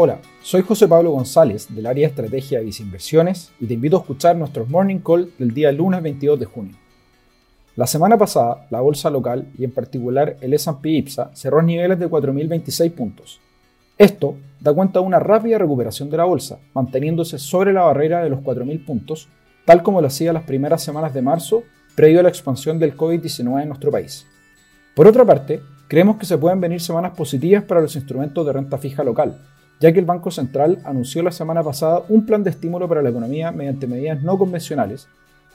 Hola, soy José Pablo González del área de estrategia y inversiones y te invito a escuchar nuestro Morning Call del día lunes 22 de junio. La semana pasada, la bolsa local y en particular el S&P IPSA cerró niveles de 4.026 puntos. Esto da cuenta de una rápida recuperación de la bolsa, manteniéndose sobre la barrera de los 4.000 puntos, tal como lo hacía las primeras semanas de marzo, previo a la expansión del COVID-19 en nuestro país. Por otra parte, creemos que se pueden venir semanas positivas para los instrumentos de renta fija local, ya que el Banco Central anunció la semana pasada un plan de estímulo para la economía mediante medidas no convencionales,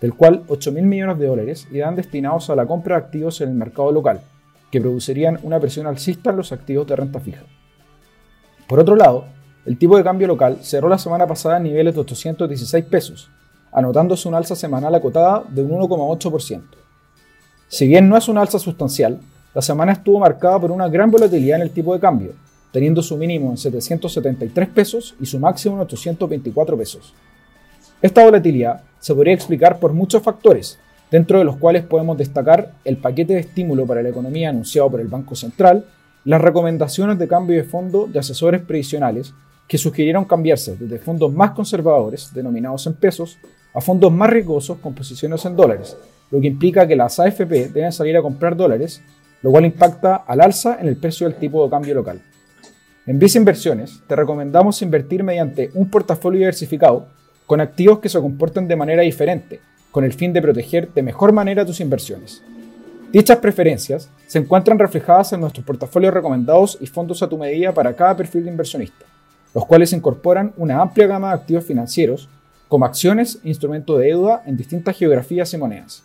del cual 8.000 millones de dólares irán destinados a la compra de activos en el mercado local, que producirían una presión alcista en los activos de renta fija. Por otro lado, el tipo de cambio local cerró la semana pasada a niveles de 816 pesos, anotándose una alza semanal acotada de un 1,8%. Si bien no es una alza sustancial, la semana estuvo marcada por una gran volatilidad en el tipo de cambio, teniendo su mínimo en 773 pesos y su máximo en 824 pesos. Esta volatilidad se podría explicar por muchos factores, dentro de los cuales podemos destacar el paquete de estímulo para la economía anunciado por el Banco Central, las recomendaciones de cambio de fondo de asesores previsionales que sugirieron cambiarse desde fondos más conservadores, denominados en pesos, a fondos más riesgosos con posiciones en dólares, lo que implica que las AFP deben salir a comprar dólares, lo cual impacta al alza en el precio del tipo de cambio local. En Visa Inversiones te recomendamos invertir mediante un portafolio diversificado con activos que se comportan de manera diferente, con el fin de proteger de mejor manera tus inversiones. Dichas preferencias se encuentran reflejadas en nuestros portafolios recomendados y fondos a tu medida para cada perfil de inversionista, los cuales incorporan una amplia gama de activos financieros, como acciones e instrumentos de deuda en distintas geografías y monedas.